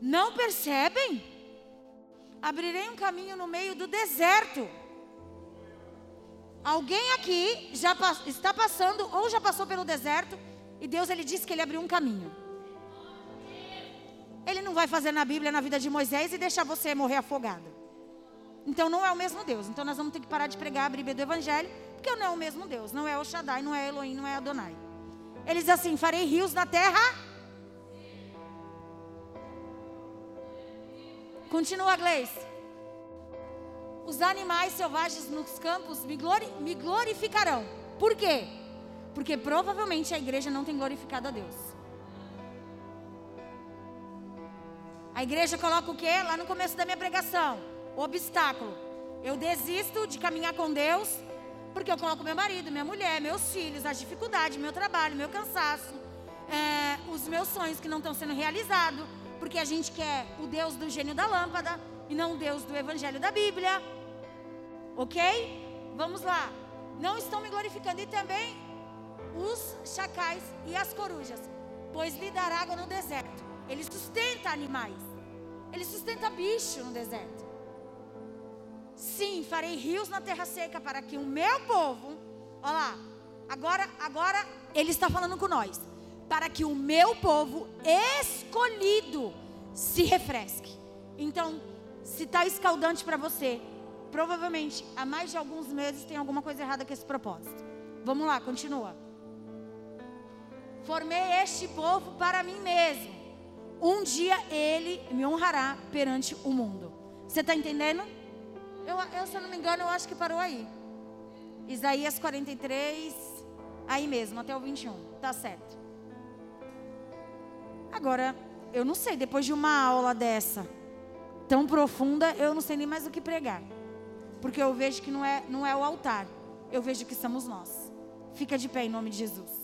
Não percebem? Abrirei um caminho no meio do deserto. Alguém aqui já está passando ou já passou pelo deserto e Deus ele disse que ele abriu um caminho. Ele não vai fazer na Bíblia, na vida de Moisés e deixar você morrer afogada. Então não é o mesmo Deus. Então nós vamos ter que parar de pregar a Bíblia do Evangelho, porque não é o mesmo Deus. Não é o Shaddai, não é Elohim, não é Adonai. Ele diz assim: farei rios na terra. Continua, Gleice. Os animais selvagens nos campos me, glori me glorificarão. Por quê? Porque provavelmente a igreja não tem glorificado a Deus. A igreja coloca o quê? Lá no começo da minha pregação. Obstáculo. Eu desisto de caminhar com Deus porque eu coloco meu marido, minha mulher, meus filhos, as dificuldades, meu trabalho, meu cansaço, é, os meus sonhos que não estão sendo realizados, porque a gente quer o Deus do gênio da lâmpada e não o Deus do evangelho da Bíblia. Ok? Vamos lá. Não estão me glorificando. E também os chacais e as corujas, pois lhe dará água no deserto. Ele sustenta animais. Ele sustenta bicho no deserto. Sim, farei rios na terra seca para que o meu povo, olha lá, agora, agora ele está falando com nós, para que o meu povo escolhido se refresque. Então, se está escaldante para você, provavelmente há mais de alguns meses tem alguma coisa errada com esse propósito. Vamos lá, continua. Formei este povo para mim mesmo. Um dia ele me honrará perante o mundo. Você está entendendo? Eu, eu, se eu não me engano, eu acho que parou aí. Isaías 43, aí mesmo, até o 21. Tá certo. Agora, eu não sei, depois de uma aula dessa, tão profunda, eu não sei nem mais o que pregar. Porque eu vejo que não é, não é o altar. Eu vejo que somos nós. Fica de pé em nome de Jesus.